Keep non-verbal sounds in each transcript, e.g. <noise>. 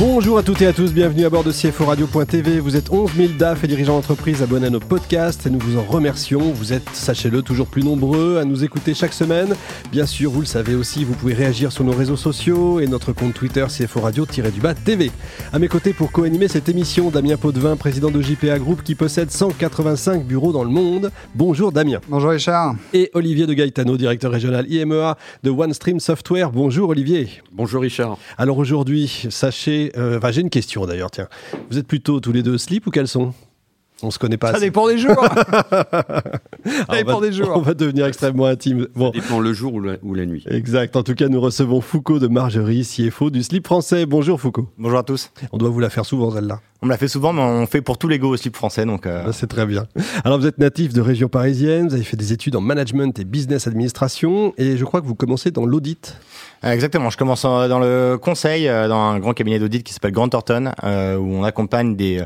Bonjour à toutes et à tous, bienvenue à bord de CFO Radio.tv. Vous êtes 11 000 DAF et dirigeants d'entreprise abonnés à nos podcasts et nous vous en remercions. Vous êtes, sachez-le, toujours plus nombreux à nous écouter chaque semaine. Bien sûr, vous le savez aussi, vous pouvez réagir sur nos réseaux sociaux et notre compte Twitter CFO Radio-du-bas TV. À mes côtés pour co-animer cette émission, Damien Potvin, président de JPA Group qui possède 185 bureaux dans le monde. Bonjour Damien. Bonjour Richard. Et Olivier de Gaetano, directeur régional IMEA de OneStream Software. Bonjour Olivier. Bonjour Richard. Alors aujourd'hui, sachez euh, j'ai une question d'ailleurs, tiens. Vous êtes plutôt tous les deux slip ou caleçon? On se connaît pas. Ça dépend des jours. <laughs> ça dépend des jours. On va devenir extrêmement intime. Bon. Ça dépend le jour ou la, ou la, nuit. Exact. En tout cas, nous recevons Foucault de Margerie, CFO du slip français. Bonjour Foucault. Bonjour à tous. On doit vous la faire souvent celle-là. On me la fait souvent, mais on fait pour tous les go au slip français. Donc euh... Ah, C'est très bien. Alors vous êtes natif de région parisienne, vous avez fait des études en management et business administration, et je crois que vous commencez dans l'audit. Exactement, je commence dans le conseil, euh, dans un grand cabinet d'audit qui s'appelle Grant Thornton, euh, où on accompagne des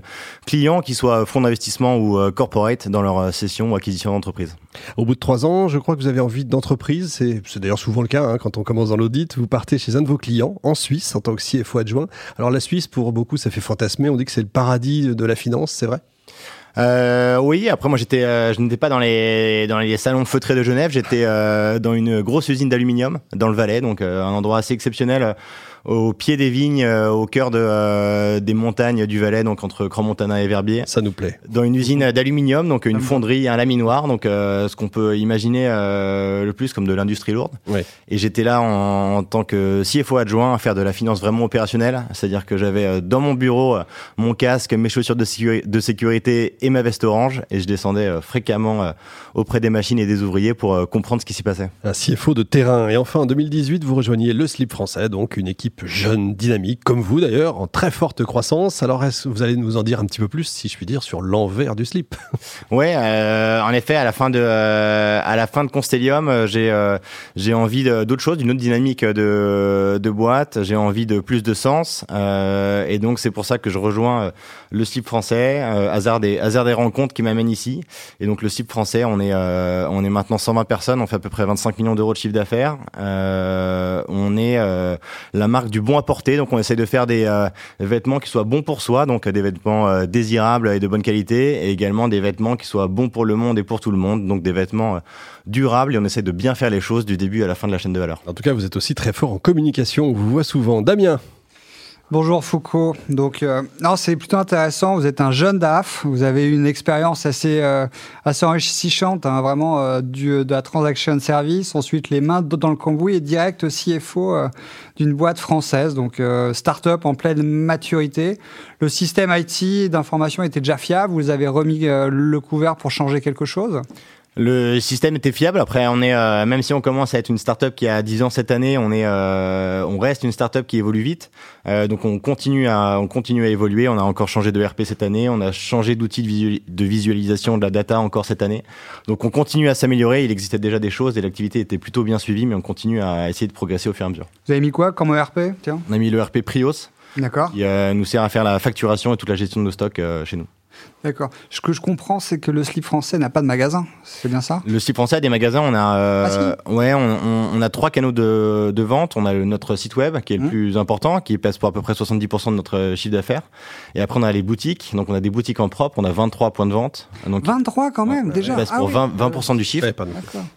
clients qui soient fonds d'investissement ou euh, corporate dans leur session ou acquisition d'entreprise. Au bout de trois ans, je crois que vous avez envie d'entreprise, c'est d'ailleurs souvent le cas hein, quand on commence dans l'audit, vous partez chez un de vos clients en Suisse en tant que CFO adjoint. Alors la Suisse, pour beaucoup, ça fait fantasmer, on dit que c'est le paradis de la finance, c'est vrai? Euh, oui, après moi j'étais, euh, je n'étais pas dans les dans les salons feutrés de Genève, j'étais euh, dans une grosse usine d'aluminium dans le Valais, donc un endroit assez exceptionnel au pied des vignes, euh, au cœur de, euh, des montagnes du Valais, donc entre Grand-Montana et Verbier. Ça nous plaît. Dans une usine d'aluminium, donc une fonderie, un laminoir, donc euh, ce qu'on peut imaginer le plus comme de l'industrie lourde. Ouais. Et j'étais là en, en, tant que CFO adjoint à faire de la finance vraiment opérationnelle, c'est-à-dire que j'avais dans mon bureau mon casque, mes chaussures de, sécurité, de sécurité et ma veste orange, et je descendais fréquemment auprès des machines et des ouvriers pour comprendre ce qui s'y passait. Un CFO de terrain. Et enfin, en 2018, vous rejoignez le Slip français, donc une équipe jeune, dynamique, comme vous d'ailleurs, en très forte croissance. Alors, est-ce vous allez nous en dire un petit peu plus, si je puis dire, sur l'envers du slip? <laughs> Ouais, euh, en effet, à la fin de, euh, à la fin de Constellium, euh, j'ai, euh, j'ai envie d'autre chose, d'une autre dynamique de, de boîte. J'ai envie de plus de sens, et donc c'est pour ça que je rejoins le slip français, hasard des, hasard des rencontres qui m'amènent ici. Et donc le slip français, on est, on est maintenant 120 personnes, on fait à peu près 25 millions d'euros de chiffre d'affaires. on est la marque du bon à porter. Donc on essaie de faire des euh, vêtements qui soient bons pour soi, donc des vêtements euh, désirables et de bonne qualité, et également des vêtements qui soient bons pour le monde et pour tout le monde, donc des vêtements euh, durables. Et on essaie de bien faire les choses du début à la fin de la chaîne de valeur. En tout cas, vous êtes aussi très fort en communication. On vous voit souvent. Damien. Bonjour Foucault. Donc, euh, non, c'est plutôt intéressant. Vous êtes un jeune DAF. Vous avez une expérience assez, euh, assez enrichissante, hein, vraiment euh, du, de la transaction service. Ensuite, les mains dans le cambouis et direct CFO euh, d'une boîte française, donc euh, start-up en pleine maturité. Le système IT d'information était déjà fiable. Vous avez remis le couvert pour changer quelque chose? Le système était fiable. Après, on est euh, même si on commence à être une startup qui a 10 ans cette année, on est, euh, on reste une startup qui évolue vite. Euh, donc on continue à, on continue à évoluer. On a encore changé de RP cette année. On a changé d'outil de, visual, de, visualisation de la data encore cette année. Donc on continue à s'améliorer. Il existait déjà des choses et l'activité était plutôt bien suivie, mais on continue à essayer de progresser au fur et à mesure. Vous avez mis quoi comme ERP Tiens? On a mis le RP Prios. D'accord. Qui nous sert à faire la facturation et toute la gestion de nos stocks chez nous. D'accord. Ce que je comprends, c'est que le slip français n'a pas de magasin. C'est bien ça? Le slip français a des magasins. On a, euh, ah, si. ouais, on, on, on, a trois canaux de, de, vente. On a notre site web qui est le mmh. plus important, qui pèse pour à peu près 70% de notre chiffre d'affaires. Et après, on a les boutiques. Donc, on a des boutiques en propre. On a 23 points de vente. Donc, 23 quand même, ouais, déjà. Pèse ah pour oui. 20, 20 du chiffre. Ouais,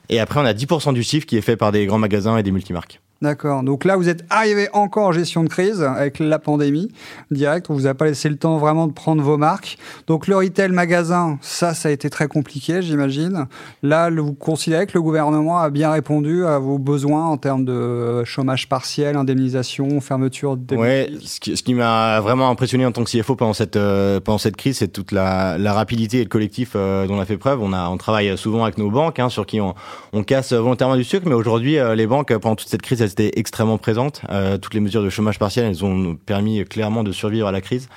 et après, on a 10% du chiffre qui est fait par des grands magasins et des multimarques. D'accord. Donc là, vous êtes arrivé encore en gestion de crise avec la pandémie direct. On vous a pas laissé le temps vraiment de prendre vos marques. Donc le retail magasin, ça, ça a été très compliqué, j'imagine. Là, vous considérez que le gouvernement a bien répondu à vos besoins en termes de chômage partiel, indemnisation, fermeture des. Ouais. Ce qui, ce qui m'a vraiment impressionné en tant que CFO pendant cette euh, pendant cette crise, c'est toute la, la, rapidité et le collectif euh, dont on a fait preuve. On a on travaille souvent avec nos banques, hein, sur qui on, on casse volontairement du sucre, mais aujourd'hui, euh, les banques pendant toute cette crise, elles extrêmement présentes. Euh, toutes les mesures de chômage partiel, elles ont permis clairement de survivre à la crise.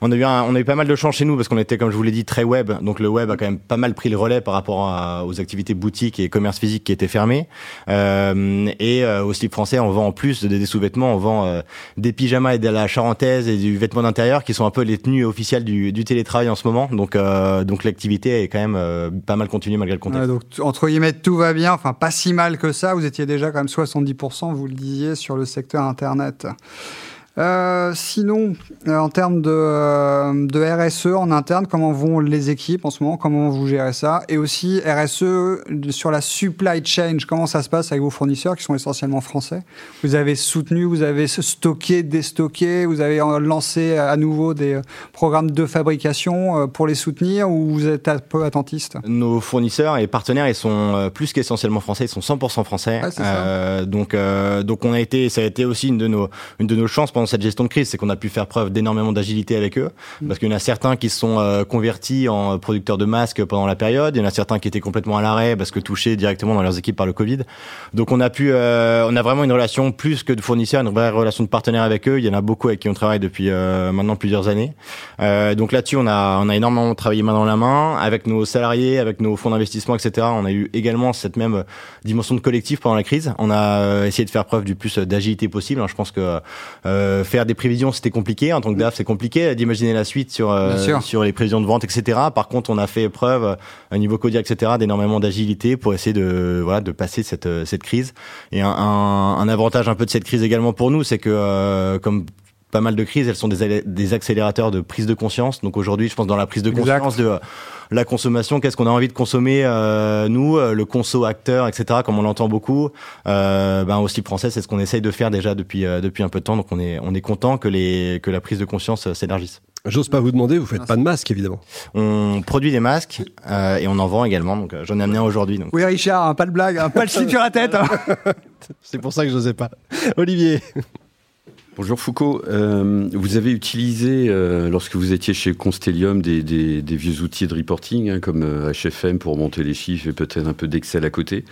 on a eu on a eu pas mal de chance chez nous parce qu'on était, comme je vous l'ai dit, très web. Donc le web a quand même pas mal pris le relais par rapport aux activités boutiques et commerce physique qui étaient fermés. Euh, et euh, au slip français, on vend en plus de- des sous-vêtements, on vend euh, des pyjamas et de la charentaise et du vêtement d'intérieur qui sont un peu les tenues officielles du, télétravail en ce moment. Donc, donc l'activité est quand même pas mal continuée malgré le contexte. Donc, entre guillemets, tout va bien, enfin pas si mal que ça. Vous étiez déjà quand même 70%, vous le disiez, sur le secteur Internet. Euh, sinon, euh, en termes de, euh, de RSE en interne, comment vont les équipes en ce moment? Comment vous gérez ça? Et aussi RSE sur la supply chain, comment ça se passe avec vos fournisseurs qui sont essentiellement français? Vous avez soutenu, vous avez stocké, déstocké, vous avez euh, lancé à nouveau des euh, programmes de fabrication euh, pour les soutenir ou vous êtes un peu attentiste? Nos fournisseurs et partenaires, ils sont euh, plus qu'essentiellement français, ils sont 100% français. Ouais. Euh, donc, euh, donc on a été, ça a été aussi une de nos, une de nos chances pendant cette gestion de crise, c'est qu'on a pu faire preuve d'énormément d'agilité avec eux, Mm. parce qu'il y en a certains qui se sont euh, convertis en producteurs de masques pendant la période, il y en a certains qui étaient complètement à l'arrêt parce que touchés directement dans leurs équipes par le Covid. Donc on a pu, euh, on a vraiment une relation plus que de fournisseur, une vraie relation de partenaire avec eux. Il y en a beaucoup avec qui on travaille depuis euh, maintenant plusieurs années. Euh, donc là-dessus, on a, on a énormément travaillé main dans la main avec nos salariés, avec nos fonds d'investissement, etc. On a eu également cette même dimension de collectif pendant la crise. On a euh, essayé de faire preuve du plus d'agilité possible. hein. Je pense que euh, faire des prévisions, c'était compliqué. En tant que DAF, c'est compliqué d'imaginer la suite sur euh, sur les prévisions de vente, etc. Par contre, on a fait preuve euh, à niveau Codia, etc. d'énormément d'agilité pour essayer de voilà de passer cette euh, cette crise. Et un, un, un avantage un peu de cette crise également pour nous, c'est que euh, comme pas mal de crises, elles sont des, des accélérateurs de prise de conscience. Donc aujourd'hui, je pense dans la prise de Exact. conscience de euh, la consommation, qu'est-ce qu'on a envie de consommer, euh, nous, euh, le conso acteur, etc., comme on l'entend beaucoup, euh, ben, au slip français, c'est ce qu'on essaye de faire déjà depuis, euh, depuis un peu de temps. Donc on est, on est content que, les, que la prise de conscience euh, s'élargisse. J'ose pas vous demander, vous faites pas de masque évidemment. On produit des masques euh, et on en vend également. Donc euh, j'en ai amené un aujourd'hui. Donc. Oui, Richard, hein, pas de blague, hein, pas le slip sur la tête. hein. C'est pour ça que j'osais pas. Olivier, Bonjour Foucault, Euh, vous avez utilisé, euh, lorsque vous étiez chez Constellium, des, des- des vieux outils de reporting, hein, comme euh, HFM pour monter les chiffres et peut-être un peu d'Excel à côté.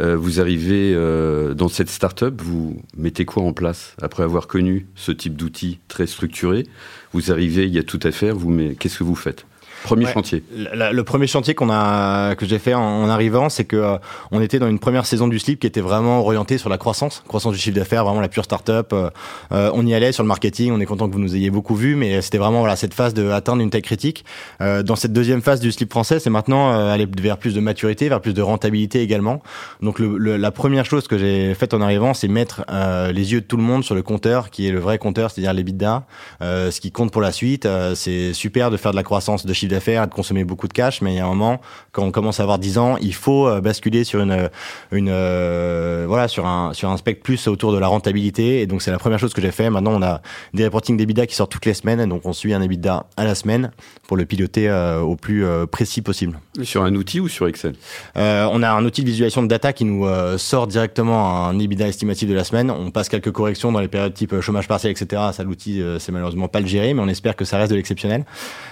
Euh, vous arrivez euh, dans cette start-up, vous mettez quoi en place Après avoir connu ce type d'outils très structurés, vous arrivez, il y a tout à faire, vous, mais qu'est-ce que vous faites? Premier Ouais. chantier. Le, premier chantier qu'on a que j'ai fait en, en arrivant, c'est que euh, on était dans une première saison du slip qui était vraiment orientée sur la croissance, croissance du chiffre d'affaires, vraiment la pure start-up. Euh, euh, on y allait sur le marketing. On est content que vous nous ayez beaucoup vu, mais c'était vraiment voilà cette phase de atteindre une taille critique. Euh, dans cette deuxième phase du slip français, c'est maintenant euh, aller vers plus de maturité, vers plus de rentabilité également. Donc le, le- la première chose que j'ai faite en arrivant, c'est mettre euh, les yeux de tout le monde sur le compteur, qui est le vrai compteur, c'est-à-dire les bidas, euh, ce qui compte pour la suite. Euh, c'est super de faire de la croissance de chiffre d'affaires, de consommer beaucoup de cash, mais il y a un moment, quand on commence à avoir 10 ans, il faut euh, basculer sur une, une euh, voilà, sur un sur un spectre plus autour de la rentabilité. Et donc c'est la première chose que j'ai fait. Maintenant, on a des reporting d'EBITDA qui sortent toutes les semaines, donc on suit un EBITDA à la semaine pour le piloter euh, au plus euh, précis possible. Sur un outil ou sur Excel? Euh, on a un outil de visualisation de data qui nous euh, sort directement un EBITDA estimatif de la semaine. On passe quelques corrections dans les périodes type euh, chômage partiel, etc. Ça, l'outil, euh, c'est malheureusement pas le gérer, mais on espère que ça reste de l'exceptionnel.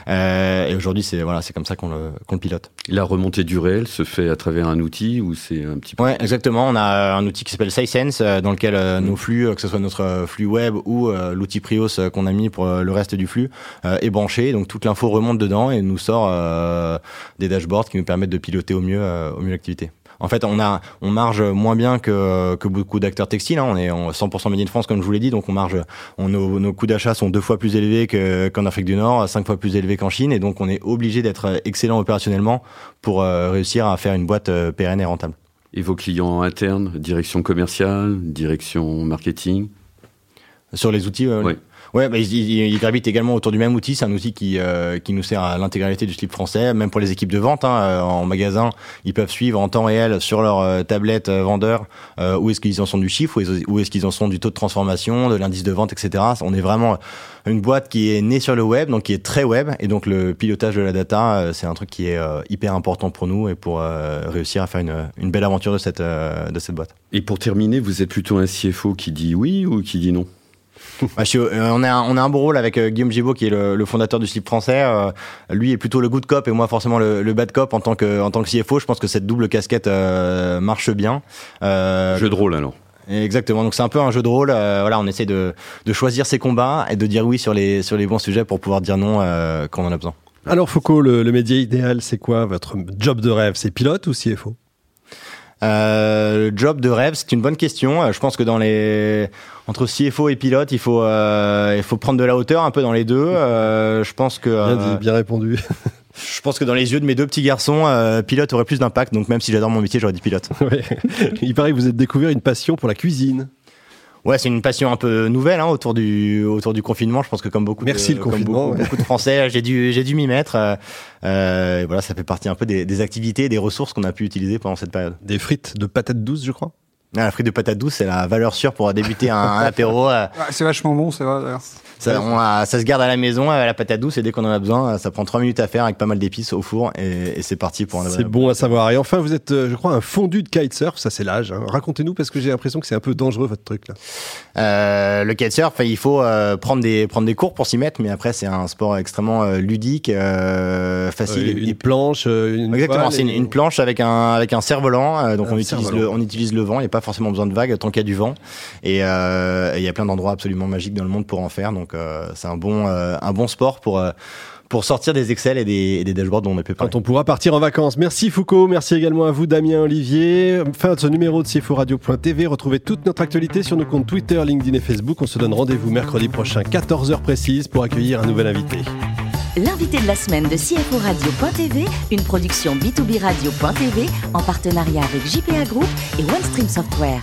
Euh, et aujourd'hui, c'est voilà, c'est comme ça qu'on le, qu'on le pilote. La remontée du réel se fait à travers un outil ou c'est un petit peu Ouais, exactement. On a un outil qui s'appelle SciSense, euh, dans lequel euh, nos flux, euh, que ce soit notre euh, flux web ou euh, l'outil Prios euh, qu'on a mis pour euh, le reste du flux, euh, est branché. Donc toute l'info remonte dedans et nous sort euh, des dashboards qui nous permettent de piloter au mieux, euh, au mieux l'activité. En fait, on a, on marge moins bien que, que beaucoup d'acteurs textiles. hein. On est en 100% Made in France, comme je vous l'ai dit, donc on marge, on, nos, nos coûts d'achat sont deux fois plus élevés que- qu'en Afrique du Nord, cinq fois plus élevés qu'en Chine, et donc on est obligé d'être excellent opérationnellement pour euh, réussir à faire une boîte euh, pérenne et rentable. Et vos clients internes, direction commerciale, direction marketing? Sur les outils, euh, Oui. Ouais, bah, ils, ils- ils gravitent également autour du même outil. C'est un outil qui, euh, qui nous sert à l'intégralité du slip français, même pour les équipes de vente. Hein, euh, en magasin, ils peuvent suivre en temps réel sur leur euh, tablette euh, vendeur euh, où est-ce qu'ils en sont du chiffre, où est-ce, qu'ils en sont du taux de transformation, de l'indice de vente, etc. On est vraiment une boîte qui est née sur le web, donc qui est très web, et donc le pilotage de la data, euh, c'est un truc qui est hyper important pour nous et pour réussir à faire une, une belle aventure de cette, de cette boîte. Et pour terminer, vous êtes plutôt un CFO qui dit oui ou qui dit non? <laughs> Bah, je suis- euh, on, a un, on a un bon rôle avec euh, Guillaume Gibault qui est le, le fondateur du slip français. Euh, lui est plutôt le good cop et moi forcément le, le bad cop en tant que en tant que CFO. Je pense que cette double casquette euh, marche bien. Euh, Jeu de rôle alors. Exactement. Donc c'est un peu un jeu de rôle. Euh, voilà, on essaie de, de, choisir ses combats et de dire oui sur les sur les bons sujets pour pouvoir dire non euh, quand on en a besoin. Alors Foucault, le, le média idéal, c'est quoi? Votre job de rêve C'est pilote ou CFO euh, job de rêve, c'est une bonne question. Euh, je pense que dans les entre CFO et pilote, il faut euh, il faut prendre de la hauteur un peu dans les deux. Euh, je pense que bien, bien répondu. <laughs> Je pense que dans les yeux de mes deux petits garçons, euh, pilote aurait plus d'impact. Donc même si j'adore mon métier, j'aurais dit pilote. <laughs> Ouais. Il paraît que vous êtes découvert une passion pour la cuisine. Ouais, c'est une passion un peu nouvelle hein, autour du autour du confinement. Je pense que comme beaucoup Merci de, le confinement, comme beaucoup, ouais. beaucoup, de Français, j'ai dû j'ai dû m'y mettre. Euh, euh, voilà, ça fait partie un peu des, des activités, des ressources qu'on a pu utiliser pendant cette période. Des frites de patates douces, je crois? Ah, la frite de patate douce, c'est la valeur sûre pour débuter un, un apéro. Euh, <laughs> Ouais, c'est vachement bon, c'est vrai ça, on a- ça se garde à la maison, euh, la patate douce, et dès qu'on en a besoin, euh, ça prend trois minutes à faire avec pas mal d'épices au four, et, et c'est parti pour un C'est bon à savoir. Et enfin, vous êtes, je crois, un fondu de kitesurf. Ça, c'est l'âge. hein. Racontez-nous parce que j'ai l'impression que c'est un peu dangereux votre truc là. Euh, le kitesurf, il faut euh, prendre des prendre des cours pour s'y mettre, mais après c'est un sport extrêmement euh, ludique, euh, facile. Euh, et- une planche, une Exactement, c'est une, et- une planche avec un avec un cerf-volant, euh, donc Un on utilise le on utilise le vent, il n'y a pas forcément besoin de vagues tant qu'il y a du vent, et euh, et il y a plein d'endroits absolument magiques dans le monde pour en faire, donc euh, c'est un bon euh, un bon sport pour pour sortir des Excel et des, et des dashboards dont on ne peut pas. Quand on pourra partir en vacances. Merci Foucault, merci également à vous Damien Olivier. Fin de ce numéro de CFO Radio.tv. Retrouvez toute notre actualité sur nos comptes Twitter, LinkedIn et Facebook. On se donne rendez-vous mercredi prochain, 14h précise, pour accueillir un nouvel invité. L'invité de la semaine de CFO Radio.tv, une production B2B Radio.tv en partenariat avec JPA Group et OneStream Software.